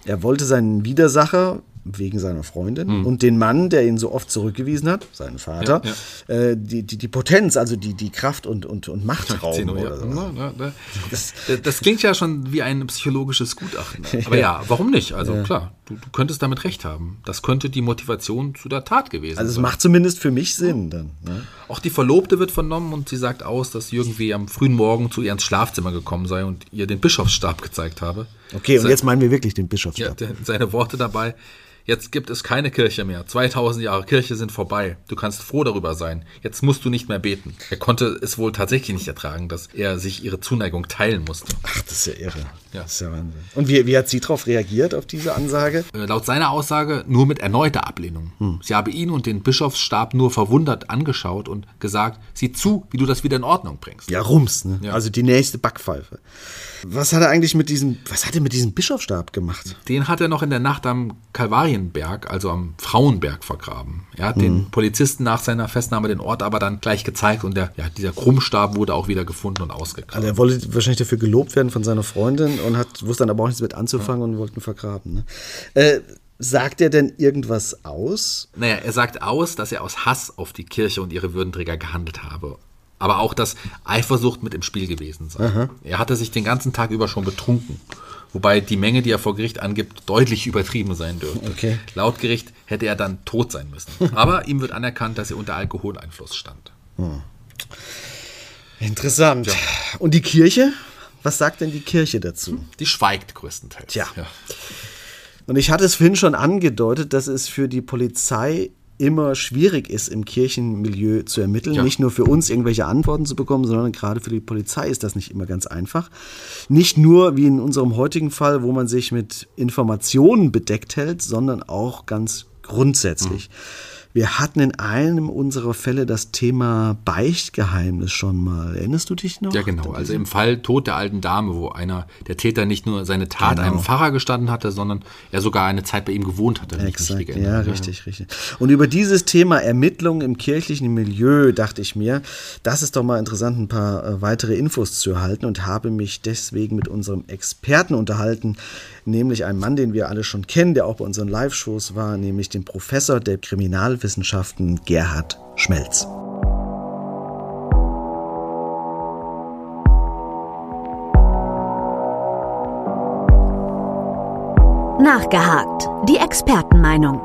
Er wollte seinen Widersacher wegen seiner Freundin und den Mann, der ihn so oft zurückgewiesen hat, seinen Vater, Ja, Äh, die, die, die Potenz, also die, die Kraft und, und, und Macht rauben. Ja. oder so. Das, das klingt ja schon wie ein psychologisches Gutachten. Aber ja, warum nicht? Also klar, du, du könntest damit recht haben. Das könnte die Motivation zu der Tat gewesen Also es sein. macht zumindest für mich Sinn dann. Ne? Auch die Verlobte wird vernommen und sie sagt aus, dass Jürgen W. am frühen Morgen zu ihr ins Schlafzimmer gekommen sei und ihr den Bischofsstab gezeigt habe. Okay, und Se- jetzt meinen wir wirklich den Ja, Bischofsstab. der, seine Worte dabei. Jetzt gibt es keine Kirche mehr. 2000 Jahre Kirche sind vorbei. Du kannst froh darüber sein. Jetzt musst du nicht mehr beten. Er konnte es wohl tatsächlich nicht ertragen, dass er sich ihre Zuneigung teilen musste. Ach, das ist ja irre. Ja. Das ist ja Wahnsinn. Und wie, wie hat sie darauf reagiert, auf diese Ansage? Äh, Laut seiner Aussage nur mit erneuter Ablehnung. Sie habe ihn und den Bischofsstab nur verwundert angeschaut und gesagt, sieh zu, wie du das wieder in Ordnung bringst. Ja, Rums, ne? Ja. Also die nächste Backpfeife. Was hat er eigentlich mit diesem, was hat er mit diesem Bischofsstab gemacht? Den hat er noch in der Nacht am Kalvarienberg, also am Frauenberg, vergraben. Er hat den Polizisten nach seiner Festnahme den Ort aber dann gleich gezeigt und der, ja, dieser Krummstab wurde auch wieder gefunden und ausgegraben. Also er wollte wahrscheinlich dafür gelobt werden von seiner Freundin und hat, wusste dann aber auch nichts mit anzufangen und wollte ihn vergraben. Ne? Äh, sagt er denn irgendwas aus? Naja, er sagt aus, dass er aus Hass auf die Kirche und ihre Würdenträger gehandelt habe. Aber auch, dass Eifersucht mit im Spiel gewesen sei. Er hatte sich den ganzen Tag über schon betrunken. Wobei die Menge, die er vor Gericht angibt, deutlich übertrieben sein dürfte. Okay. Laut Gericht hätte er dann tot sein müssen. Aber ihm wird anerkannt, dass er unter Alkoholeinfluss stand. Interessant. Und die Kirche? Was sagt denn die Kirche dazu? Die schweigt größtenteils. Tja. Ja. Und ich hatte es vorhin schon angedeutet, dass es für die Polizei immer schwierig ist, im Kirchenmilieu zu ermitteln. Ja. Nicht nur für uns irgendwelche Antworten zu bekommen, sondern gerade für die Polizei ist das nicht immer ganz einfach. Nicht nur wie in unserem heutigen Fall, wo man sich mit Informationen bedeckt hält, sondern auch ganz grundsätzlich. Wir hatten in einem unserer Fälle das Thema Beichtgeheimnis schon mal. Erinnerst du dich noch? Ja, genau. Also im Fall Tod der alten Dame, wo einer der Täter nicht nur seine Tat Genau. einem Pfarrer gestanden hatte, sondern er sogar eine Zeit bei ihm gewohnt hatte. Exakt, richtig ja, richtig, richtig. Und über dieses Thema Ermittlung im kirchlichen Milieu dachte ich mir, das ist doch mal interessant, ein paar äh, weitere Infos zu erhalten und habe mich deswegen mit unserem Experten unterhalten, nämlich einem Mann, den wir alle schon kennen, der auch bei unseren Live-Shows war, nämlich dem Professor der Kriminalwissenschaften Gerhard Schmelz. Nachgehakt. Die Expertenmeinung.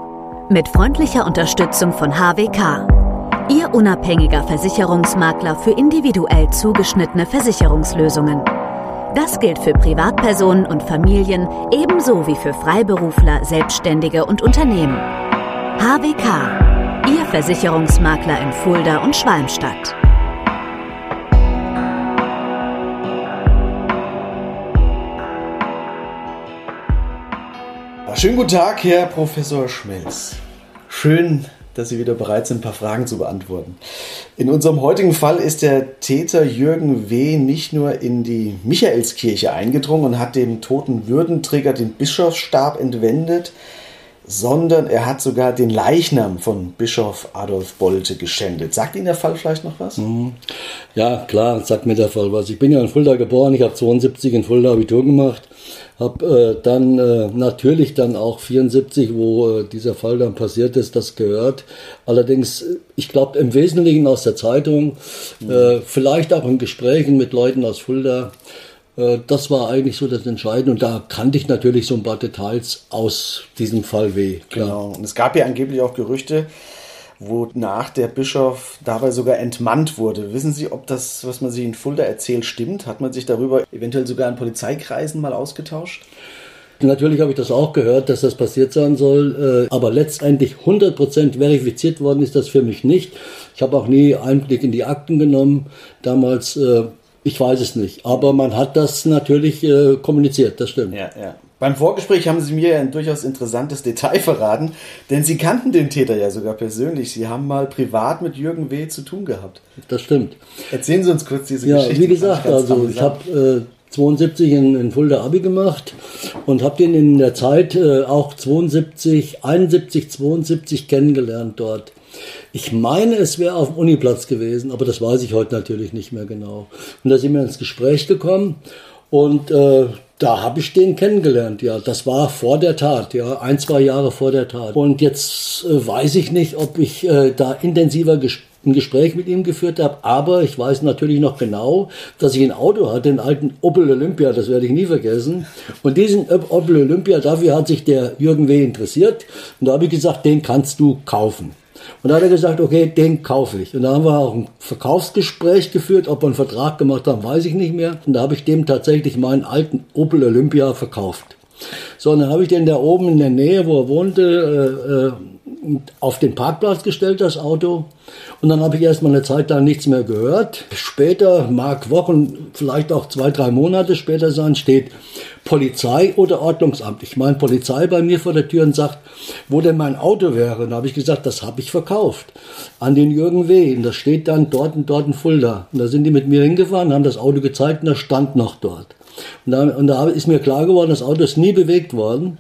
Mit freundlicher Unterstützung von HWK. Ihr unabhängiger Versicherungsmakler für individuell zugeschnittene Versicherungslösungen. Das gilt für Privatpersonen und Familien ebenso wie für Freiberufler, Selbstständige und Unternehmen. HWK. Ihr Versicherungsmakler in Fulda und Schwalmstadt. Schönen guten Tag, Herr Professor Schmelz. schön, dass Sie wieder bereit sind, ein paar Fragen zu beantworten. In unserem heutigen Fall ist der Täter Jürgen W. nicht nur in die Michaelskirche eingedrungen und hat dem toten Würdenträger den Bischofsstab entwendet, sondern er hat sogar den Leichnam von Bischof Adolf Bolte geschändet. Sagt Ihnen der Fall vielleicht noch was? Mhm. Ja, klar, sagt mir der Fall was. Ich bin ja in Fulda geboren, ich habe 72 in Fulda Abitur gemacht, habe äh, dann äh, natürlich dann auch 74, wo äh, dieser Fall dann passiert ist, das gehört. Allerdings, ich glaube im Wesentlichen aus der Zeitung, mhm. vielleicht auch in Gesprächen mit Leuten aus Fulda. Äh, das war eigentlich so das Entscheidende und da kannte ich natürlich so ein paar Details aus diesem Fall weh. Klar. Genau. Und es gab ja angeblich auch Gerüchte, wonach der Bischof dabei sogar entmannt wurde. Wissen Sie, ob das, was man sich in Fulda erzählt, stimmt? Hat man sich darüber eventuell sogar in Polizeikreisen mal ausgetauscht? Natürlich habe ich das auch gehört, dass das passiert sein soll, äh, aber letztendlich 100% verifiziert worden ist das für mich nicht. Ich habe auch nie Einblick in die Akten genommen. Damals äh, ich weiß es nicht, aber man hat das natürlich äh, kommuniziert, das stimmt. Ja, ja. Beim Vorgespräch haben Sie mir ein durchaus interessantes Detail verraten, denn Sie kannten den Täter ja sogar persönlich. Sie haben mal privat mit Jürgen W. zu tun gehabt. Das stimmt. Erzählen Sie uns kurz diese ja, Geschichte. Ja, wie gesagt, also ich habe äh, 72 in, in Fulda Abi gemacht und habe den in der Zeit äh, auch 72, 71, 72 kennengelernt dort. Ich meine, es wäre auf dem Uniplatz gewesen, aber das weiß ich heute natürlich nicht mehr genau. Und da sind wir ins Gespräch gekommen und äh, da habe ich den kennengelernt, ja. Das war vor der Tat, ja, ein, zwei Jahre vor der Tat. Und jetzt äh, weiß ich nicht, ob ich äh, da intensiver ges ein Gespräch mit ihm geführt habe, aber ich weiß natürlich noch genau, dass ich ein Auto hatte, den alten Opel Olympia, das werde ich nie vergessen. Und diesen Opel Olympia, dafür hat sich der Jürgen W. interessiert. Und da habe ich gesagt, den kannst du kaufen. Und da hat er gesagt, okay, den kaufe ich. Und da haben wir auch ein Verkaufsgespräch geführt. Ob wir einen Vertrag gemacht haben, weiß ich nicht mehr. Und da habe ich dem tatsächlich meinen alten Opel Olympia verkauft. So, und dann habe ich den da oben in der Nähe, wo er wohnte, äh, äh auf den Parkplatz gestellt, das Auto. Und dann habe ich erstmal eine Zeit lang nichts mehr gehört. Später, mag Wochen, vielleicht auch zwei, drei Monate später sein, steht Polizei oder Ordnungsamt. Ich meine Polizei bei mir vor der Tür und sagt, wo denn mein Auto wäre. Und da habe ich gesagt, das habe ich verkauft an den Jürgen W. Und das steht dann dort und dort in Fulda. Und da sind die mit mir hingefahren, haben das Auto gezeigt und das stand noch dort. Und da, und da ist mir klar geworden, das Auto ist nie bewegt worden.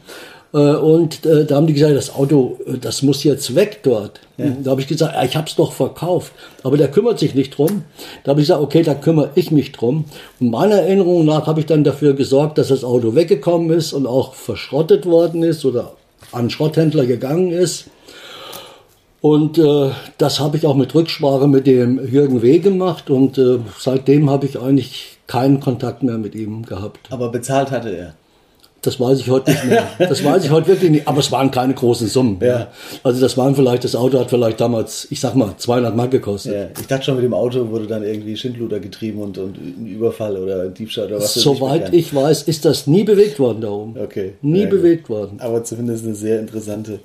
Äh, und äh, da haben die gesagt, das Auto, äh, das muss jetzt weg dort. Ja. Da habe ich gesagt, ich habe es doch verkauft. Aber der kümmert sich nicht drum. Da habe ich gesagt, okay, da kümmere ich mich drum. Und meiner Erinnerung nach habe ich dann dafür gesorgt, dass das Auto weggekommen ist und auch verschrottet worden ist oder an Schrotthändler gegangen ist. Und äh, das habe ich auch mit Rücksprache mit dem Jürgen W. gemacht und äh, seitdem habe ich eigentlich keinen Kontakt mehr mit ihm gehabt. Aber bezahlt hatte er? Das weiß ich heute nicht mehr. Das weiß ich heute wirklich nicht. Aber es waren keine großen Summen. Ja. Also das waren vielleicht, das Auto hat vielleicht damals, ich sag mal, 200 Mark gekostet. Ja. Ich dachte schon, mit dem Auto wurde dann irgendwie Schindluder getrieben und, und ein Überfall oder ein Diebstahl oder was. Soweit ich weiß, ist das nie bewegt worden da oben. Okay. Nie ja, bewegt worden. Aber zumindest eine sehr interessante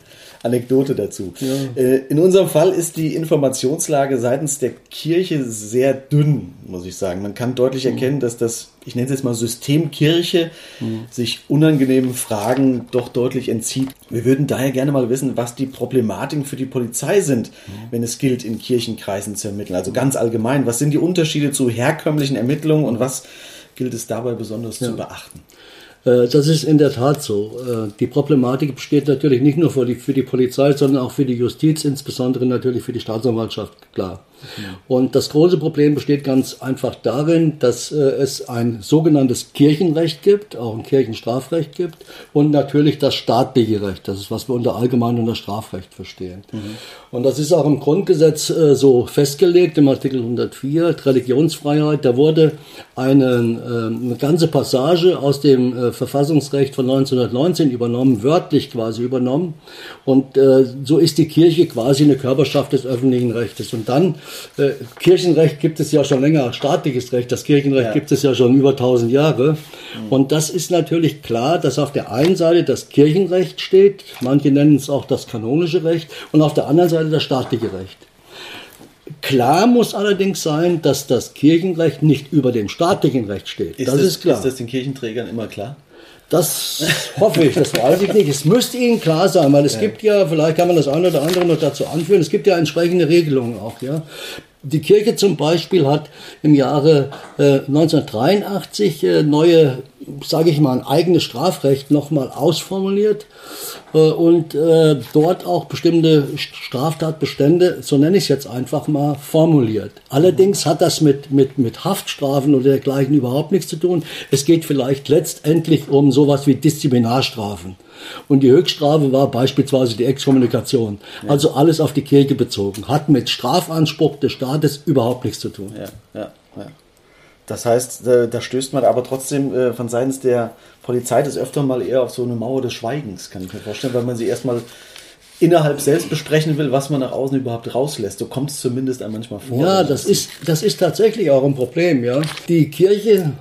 Anekdote dazu. Ja. Äh, in unserem Fall ist die Informationslage seitens der Kirche sehr dünn, muss ich sagen. Man kann deutlich mhm. erkennen, dass das, ich nenne es jetzt mal Systemkirche, mhm. sich unangenehmen Fragen doch deutlich entzieht. Wir würden daher gerne mal wissen, was die Problematiken für die Polizei sind, mhm. wenn es gilt, in Kirchenkreisen zu ermitteln. Also ganz allgemein, was sind die Unterschiede zu herkömmlichen Ermittlungen und was gilt es dabei besonders ja. zu beachten? Äh, das ist in der Tat so. Äh, die Problematik besteht natürlich nicht nur für die, für die Polizei, sondern auch für die Justiz, insbesondere natürlich für die Staatsanwaltschaft, klar. Und das große Problem besteht ganz einfach darin, dass äh, es ein sogenanntes Kirchenrecht gibt, auch ein Kirchenstrafrecht gibt und natürlich das staatliche Recht. Das ist, was wir unter allgemein unter Strafrecht verstehen. Mhm. Und das ist auch im Grundgesetz äh, so festgelegt, im Artikel 104, Religionsfreiheit. Da wurde eine, äh, eine ganze Passage aus dem Verfassungsrecht von 1919 übernommen, wörtlich quasi übernommen. Und so ist die Kirche quasi eine Körperschaft des öffentlichen Rechtes. Und dann äh, Kirchenrecht gibt es ja schon länger, staatliches Recht, das Kirchenrecht ja. gibt es ja schon über 1000 Jahre. Mhm. Und das ist natürlich klar, dass auf der einen Seite das Kirchenrecht steht, manche nennen es auch das kanonische Recht, und auf der anderen Seite das staatliche Recht. Klar muss allerdings sein, dass das Kirchenrecht nicht über dem staatlichen Recht steht. Ist das, das ist klar. Ist das den Kirchenträgern immer klar? Das hoffe ich, das weiß ich nicht. Es müsste Ihnen klar sein, weil es ja. gibt ja, vielleicht kann man das eine oder andere noch dazu anführen, es gibt ja entsprechende Regelungen auch, ja. Die Kirche zum Beispiel hat im Jahre äh, 1983 äh, neue, sage ich mal, ein eigenes Strafrecht nochmal ausformuliert äh, und äh, dort auch bestimmte Straftatbestände, so nenne ich es jetzt einfach mal, formuliert. Allerdings hat das mit, mit, mit Haftstrafen oder dergleichen überhaupt nichts zu tun. Es geht vielleicht letztendlich um sowas wie Disziplinarstrafen. Und die Höchststrafe war beispielsweise die Exkommunikation. Ja. Also alles auf die Kirche bezogen. Hat mit Strafanspruch des Staates überhaupt nichts zu tun. Ja, ja, ja. Das heißt, da, stößt man aber trotzdem äh, von seitens der Polizei das öfter mal eher auf so eine Mauer des Schweigens, kann ich mir vorstellen, weil man sie erstmal innerhalb selbst besprechen will, was man nach außen überhaupt rauslässt. So kommt es zumindest manchmal vor. Ja, das ist, das ist tatsächlich auch ein Problem. Ja. Die Kirche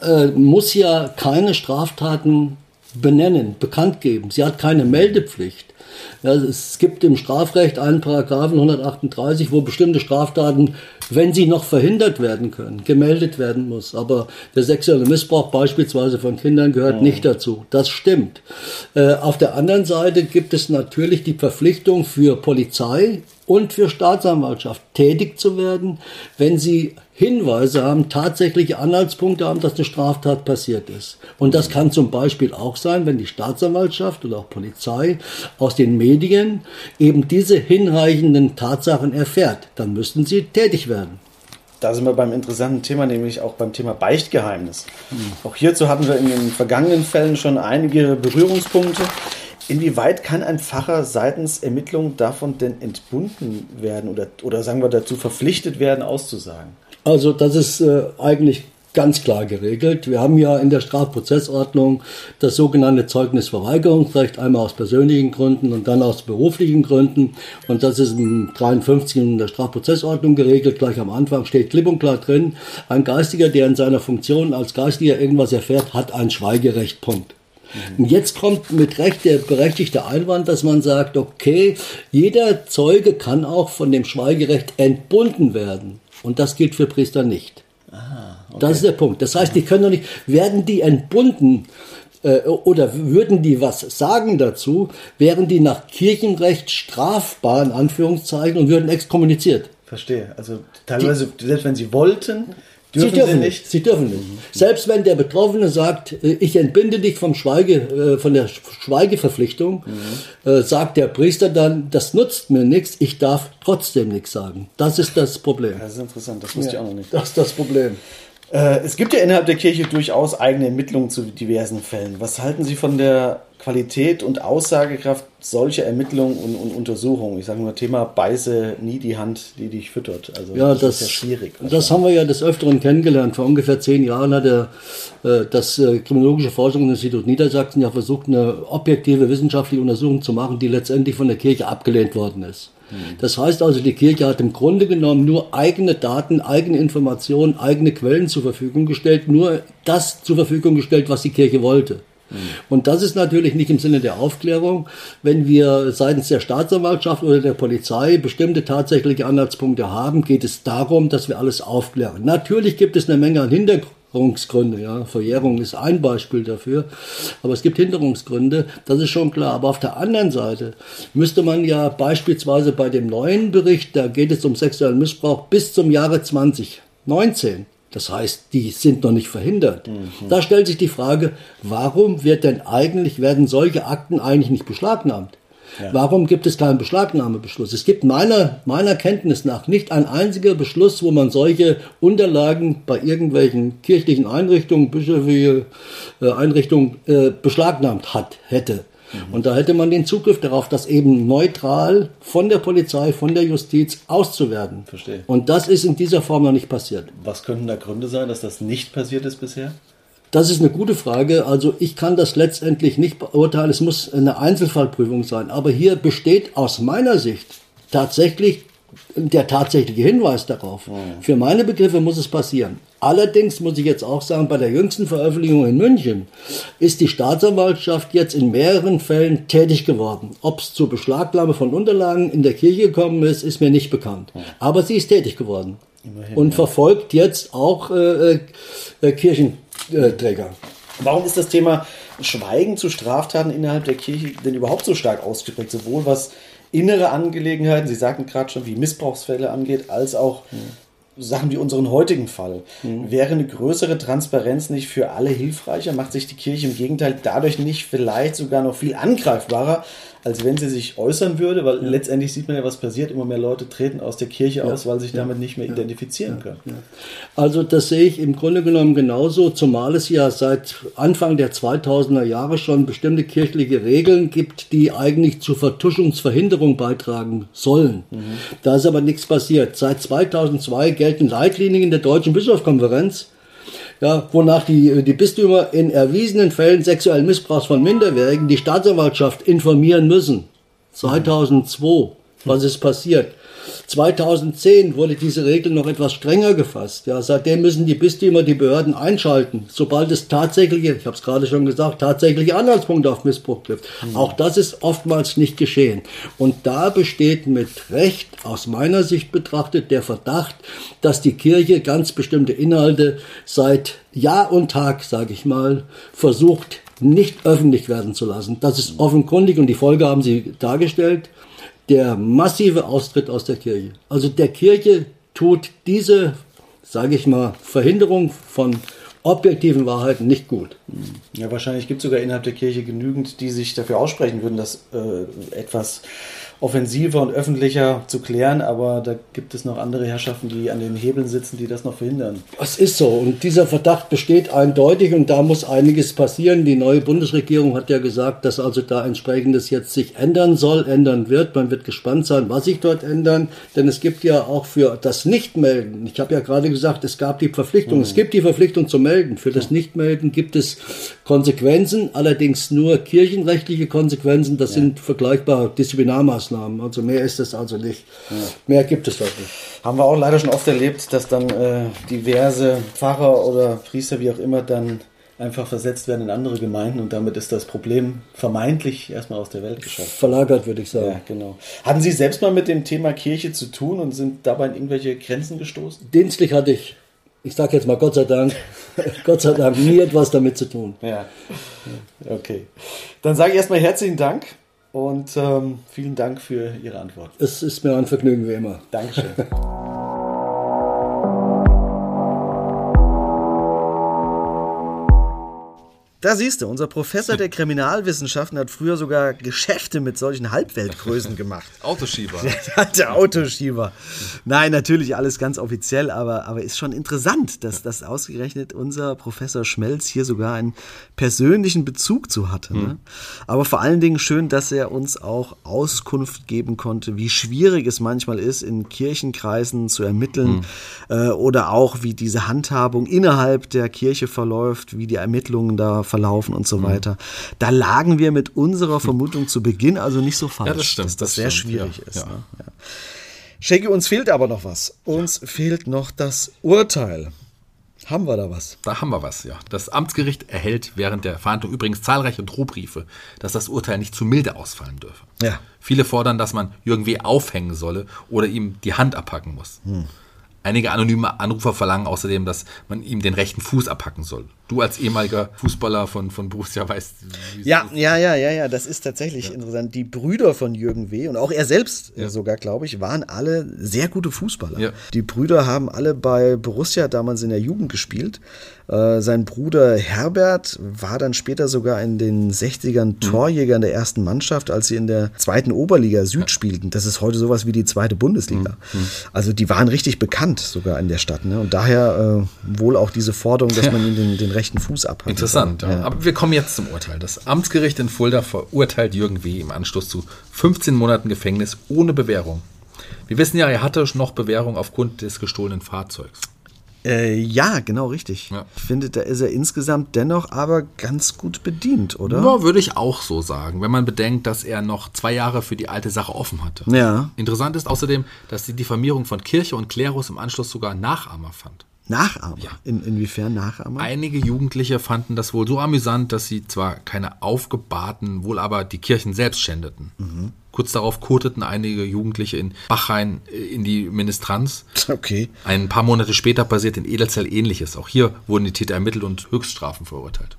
äh, muss ja keine Straftaten benennen, bekannt geben. Sie hat keine Meldepflicht. Ja, es gibt im Strafrecht einen Paragraphen 138, wo bestimmte Straftaten, wenn sie noch verhindert werden können, gemeldet werden muss. Aber der sexuelle Missbrauch beispielsweise von Kindern gehört mhm. nicht dazu. Das stimmt. Äh, auf der anderen Seite gibt es natürlich die Verpflichtung für Polizei und für Staatsanwaltschaft tätig zu werden, wenn sie Hinweise haben, tatsächliche Anhaltspunkte haben, dass eine Straftat passiert ist. Und das kann zum Beispiel auch sein, wenn die Staatsanwaltschaft oder auch Polizei aus den Medien eben diese hinreichenden Tatsachen erfährt. Dann müssten sie tätig werden. Da sind wir beim interessanten Thema, nämlich auch beim Thema Beichtgeheimnis. Auch hierzu hatten wir in den vergangenen Fällen schon einige Berührungspunkte. Inwieweit kann ein Pfarrer seitens Ermittlungen davon denn entbunden werden oder, oder sagen wir dazu verpflichtet werden, auszusagen? Also das ist äh, eigentlich ganz klar geregelt. Wir haben ja in der Strafprozessordnung das sogenannte Zeugnisverweigerungsrecht, einmal aus persönlichen Gründen und dann aus beruflichen Gründen. Und das ist in 53 in der Strafprozessordnung geregelt. Gleich am Anfang steht klipp und klar drin, ein Geistiger, der in seiner Funktion als Geistiger irgendwas erfährt, hat ein Schweigerecht. Punkt. Und jetzt kommt mit Recht der berechtigte Einwand, dass man sagt, okay, jeder Zeuge kann auch von dem Schweigerecht entbunden werden. Und das gilt für Priester nicht. Ah, okay. Das ist der Punkt. Das heißt, die können doch nicht, werden die entbunden äh, oder würden die was sagen dazu, wären die nach Kirchenrecht strafbar, in Anführungszeichen, und würden exkommuniziert. Verstehe. Also teilweise, die, selbst wenn sie wollten, Dürfen sie dürfen sie nicht. Sie dürfen nicht. Selbst wenn der Betroffene sagt, äh, ich entbinde dich vom Schweige, äh, von der Schweigeverpflichtung, mhm. Äh, sagt der Priester dann, das nutzt mir nichts, ich darf trotzdem nichts sagen. Das ist das Problem. Das ist interessant, das wusste ja, ich auch noch nicht. Das ist das Problem. Es gibt ja innerhalb der Kirche durchaus eigene Ermittlungen zu diversen Fällen. Was halten Sie von der Qualität und Aussagekraft solcher Ermittlungen und, und Untersuchungen. Ich sage nur Thema Beiße nie die Hand, die dich füttert. Also ja, das, das ist ja schwierig. Das haben wir ja des Öfteren kennengelernt. Vor ungefähr zehn Jahren hat er, äh, das äh, Kriminologische Forschungsinstitut Niedersachsen ja versucht, eine objektive wissenschaftliche Untersuchung zu machen, die letztendlich von der Kirche abgelehnt worden ist. Hm. Das heißt also, die Kirche hat im Grunde genommen nur eigene Daten, eigene Informationen, eigene Quellen zur Verfügung gestellt, nur das zur Verfügung gestellt, was die Kirche wollte. Und das ist natürlich nicht im Sinne der Aufklärung, wenn wir seitens der Staatsanwaltschaft oder der Polizei bestimmte tatsächliche Anhaltspunkte haben, geht es darum, dass wir alles aufklären. Natürlich gibt es eine Menge an Hintergründe. Ja. Verjährung ist ein Beispiel dafür. Aber es gibt Hinderungsgründe, das ist schon klar. Aber auf der anderen Seite müsste man ja beispielsweise bei dem neuen Bericht, da geht es um sexuellen Missbrauch bis zum Jahre 2019, das heißt, die sind noch nicht verhindert. Mhm. Da stellt sich die Frage, warum wird denn eigentlich, werden solche Akten eigentlich nicht beschlagnahmt? Ja. Warum gibt es keinen Beschlagnahmebeschluss? Es gibt meiner, meiner Kenntnis nach nicht ein einziger Beschluss, wo man solche Unterlagen bei irgendwelchen kirchlichen Einrichtungen, bischöfliche äh, Einrichtungen äh, beschlagnahmt hat, hätte. Mhm. Und da hätte man den Zugriff darauf, das eben neutral von der Polizei, von der Justiz auszuwerten. Verstehe. Und das ist in dieser Form noch nicht passiert. Was könnten da Gründe sein, dass das nicht passiert ist bisher? Das ist eine gute Frage. Also ich kann das letztendlich nicht beurteilen. Es muss eine Einzelfallprüfung sein. Aber hier besteht aus meiner Sicht tatsächlich der tatsächliche Hinweis darauf. Für meine Begriffe muss es passieren. Allerdings muss ich jetzt auch sagen, bei der jüngsten Veröffentlichung in München ist die Staatsanwaltschaft jetzt in mehreren Fällen tätig geworden. Ob es zur Beschlagnahme von Unterlagen in der Kirche gekommen ist, ist mir nicht bekannt. Aber sie ist tätig geworden Immerhin, und ja. verfolgt jetzt auch äh, äh, Kirchenträger. Warum ist das Thema Schweigen zu Straftaten innerhalb der Kirche denn überhaupt so stark ausgeprägt? Sowohl was innere Angelegenheiten, Sie sagten gerade schon, wie Missbrauchsfälle angeht, als auch Sachen wie unseren heutigen Fall. Wäre eine größere Transparenz nicht für alle hilfreicher? Macht sich die Kirche im Gegenteil dadurch nicht vielleicht sogar noch viel angreifbarer, als wenn sie sich äußern würde? Weil letztendlich sieht man ja, was passiert. Immer mehr Leute treten aus der Kirche aus, weil sie sich damit nicht mehr identifizieren können. Also das sehe ich im Grunde genommen genauso, zumal es ja seit Anfang der 2000er Jahre schon bestimmte kirchliche Regeln gibt, die eigentlich zur Vertuschungsverhinderung beitragen sollen. Da ist aber nichts passiert. Seit 2002 gelten Leitlinien der Deutschen Bischofskonferenz, ja, wonach die, die Bistümer in erwiesenen Fällen sexuellen Missbrauchs von Minderjährigen die Staatsanwaltschaft informieren müssen. 2002, was ist passiert? 2010 wurde diese Regel noch etwas strenger gefasst. Ja, seitdem müssen die Bistümer die Behörden einschalten, sobald es tatsächliche, ich habe es gerade schon gesagt, tatsächliche Anhaltspunkte auf Missbrauch gibt. Auch das ist oftmals nicht geschehen. Und da besteht mit Recht aus meiner Sicht betrachtet der Verdacht, dass die Kirche ganz bestimmte Inhalte seit Jahr und Tag, sage ich mal, versucht nicht öffentlich werden zu lassen. Das ist offenkundig und die Folge haben Sie dargestellt der massive Austritt aus der Kirche. Also der Kirche tut diese, sage ich mal, Verhinderung von objektiven Wahrheiten nicht gut. Ja, wahrscheinlich gibt es sogar innerhalb der Kirche genügend, die sich dafür aussprechen würden, das äh, etwas offensiver und öffentlicher zu klären, aber da gibt es noch andere Herrschaften, die an den Hebeln sitzen, die das noch verhindern. Es ist so und dieser Verdacht besteht eindeutig und da muss einiges passieren. Die neue Bundesregierung hat ja gesagt, dass also da entsprechendes jetzt sich ändern soll, ändern wird. Man wird gespannt sein, was sich dort ändern, denn es gibt ja auch für das Nichtmelden, ich habe ja gerade gesagt, es gab die Verpflichtung, mhm. es gibt die Verpflichtung zu melden. Für das Nichtmelden gibt es Konsequenzen, allerdings nur kirchenrechtliche Konsequenzen, das ja. sind vergleichbare Disziplinarmaßnahmen. Also mehr ist es also nicht. Ja. Mehr gibt es dort nicht. Haben wir auch leider schon oft erlebt, dass dann äh, diverse Pfarrer oder Priester, wie auch immer, dann einfach versetzt werden in andere Gemeinden und damit ist das Problem vermeintlich erstmal aus der Welt geschafft. Verlagert, würde ich sagen. Ja, genau. Hatten Sie selbst mal mit dem Thema Kirche zu tun und sind dabei in irgendwelche Grenzen gestoßen? Dienstlich hatte ich, ich sage jetzt mal Gott sei Dank, Gott sei Dank nie etwas damit zu tun. Ja, okay. Dann sage ich erstmal herzlichen Dank und ähm, vielen Dank für Ihre Antwort. Es ist mir ein Vergnügen wie immer. Dankeschön. Da siehst du, unser Professor der Kriminalwissenschaften hat früher sogar Geschäfte mit solchen Halbweltgrößen gemacht. Autoschieber. der Autoschieber. Nein, natürlich alles ganz offiziell, aber, aber ist schon interessant, dass das ausgerechnet unser Professor Schmelz hier sogar einen persönlichen Bezug zu hatte. Ne? Aber vor allen Dingen schön, dass er uns auch Auskunft geben konnte, wie schwierig es manchmal ist, in Kirchenkreisen zu ermitteln mhm. äh, oder auch, wie diese Handhabung innerhalb der Kirche verläuft, wie die Ermittlungen da verlaufen und so mhm. weiter. Da lagen wir mit unserer Vermutung zu Beginn also nicht so falsch. Ja, das stimmt. Dass das, das sehr stimmt, schwierig ja, ist. ja. Ne? Ja. Shaggy, uns fehlt aber noch was. Uns fehlt noch das Urteil. Haben wir da was? Da haben wir was, ja. Das Amtsgericht erhält während der Verhandlung übrigens zahlreiche Drohbriefe, dass das Urteil nicht zu milde ausfallen dürfe. Ja. Viele fordern, dass man Jürgen W. aufhängen solle oder ihm die Hand abhacken muss. Hm. Einige anonyme Anrufer verlangen außerdem, dass man ihm den rechten Fuß abhacken soll. Du als ehemaliger Fußballer von, von Borussia weißt. wie es Ja, ist. ja, ja, ja, ja, das ist tatsächlich interessant. Die Brüder von Jürgen W. und auch er selbst Ja. sogar, glaube ich, waren alle sehr gute Fußballer. Ja. Die Brüder haben alle bei Borussia damals in der Jugend gespielt. Äh, sein Bruder Herbert war dann später sogar in den 60ern Torjäger in der ersten Mannschaft, als sie in der zweiten Oberliga Süd spielten. Das ist heute sowas wie die zweite Bundesliga. Also die waren richtig bekannt sogar in der Stadt. Ne? Und daher äh, wohl auch diese Forderung, dass man ihnen den, den rechten Fuß abhackt. Interessant. Ja. Aber wir kommen jetzt zum Urteil. Das Amtsgericht in Fulda verurteilt Jürgen W. im Anschluss zu 15 Monaten Gefängnis ohne Bewährung. Wir wissen ja, er hatte noch Bewährung aufgrund des gestohlenen Fahrzeugs. Äh, ja, genau richtig. Ja. Ich finde, da ist er insgesamt dennoch aber ganz gut bedient, oder? Ja, würde ich auch so sagen, wenn man bedenkt, dass er noch zwei Jahre für die alte Sache offen hatte. Ja. Interessant ist außerdem, dass die Diffamierung von Kirche und Klerus im Anschluss sogar Nachahmer fand. Nachahmer. In, inwiefern Nachahmer? Einige Jugendliche fanden das wohl so amüsant, dass sie zwar keine aufgebahrten, wohl aber die Kirchen selbst schändeten. Kurz darauf koteten einige Jugendliche in Bachhain äh, in die Ministranz. Okay. Ein paar Monate später passiert in Edelzell ähnliches. Auch hier wurden die Täter ermittelt und Höchststrafen verurteilt.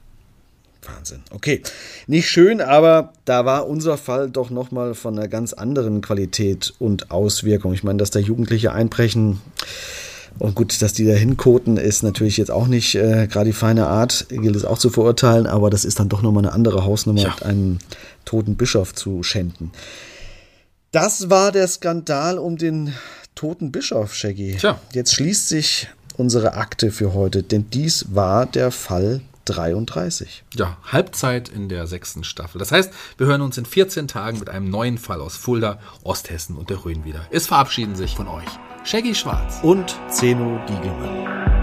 Wahnsinn. Okay, nicht schön, aber da war unser Fall doch nochmal von einer ganz anderen Qualität und Auswirkung. Ich meine, dass da Jugendliche einbrechen und gut, dass die da hinkoten, ist natürlich jetzt auch nicht äh, gerade die feine Art, gilt es auch zu verurteilen, aber das ist dann doch nochmal eine andere Hausnummer, ja. einem toten Bischof zu schänden. Das war der Skandal um den toten Bischof, Shaggy. Tja. Jetzt schließt sich unsere Akte für heute, denn dies war der Fall 33. Ja, Halbzeit in der sechsten Staffel. Das heißt, wir hören uns in 14 Tagen mit einem neuen Fall aus Fulda, Osthessen und der Rhön wieder. Es verabschieden sich von euch Shaggy Schwarz und Zeno Diegelmann.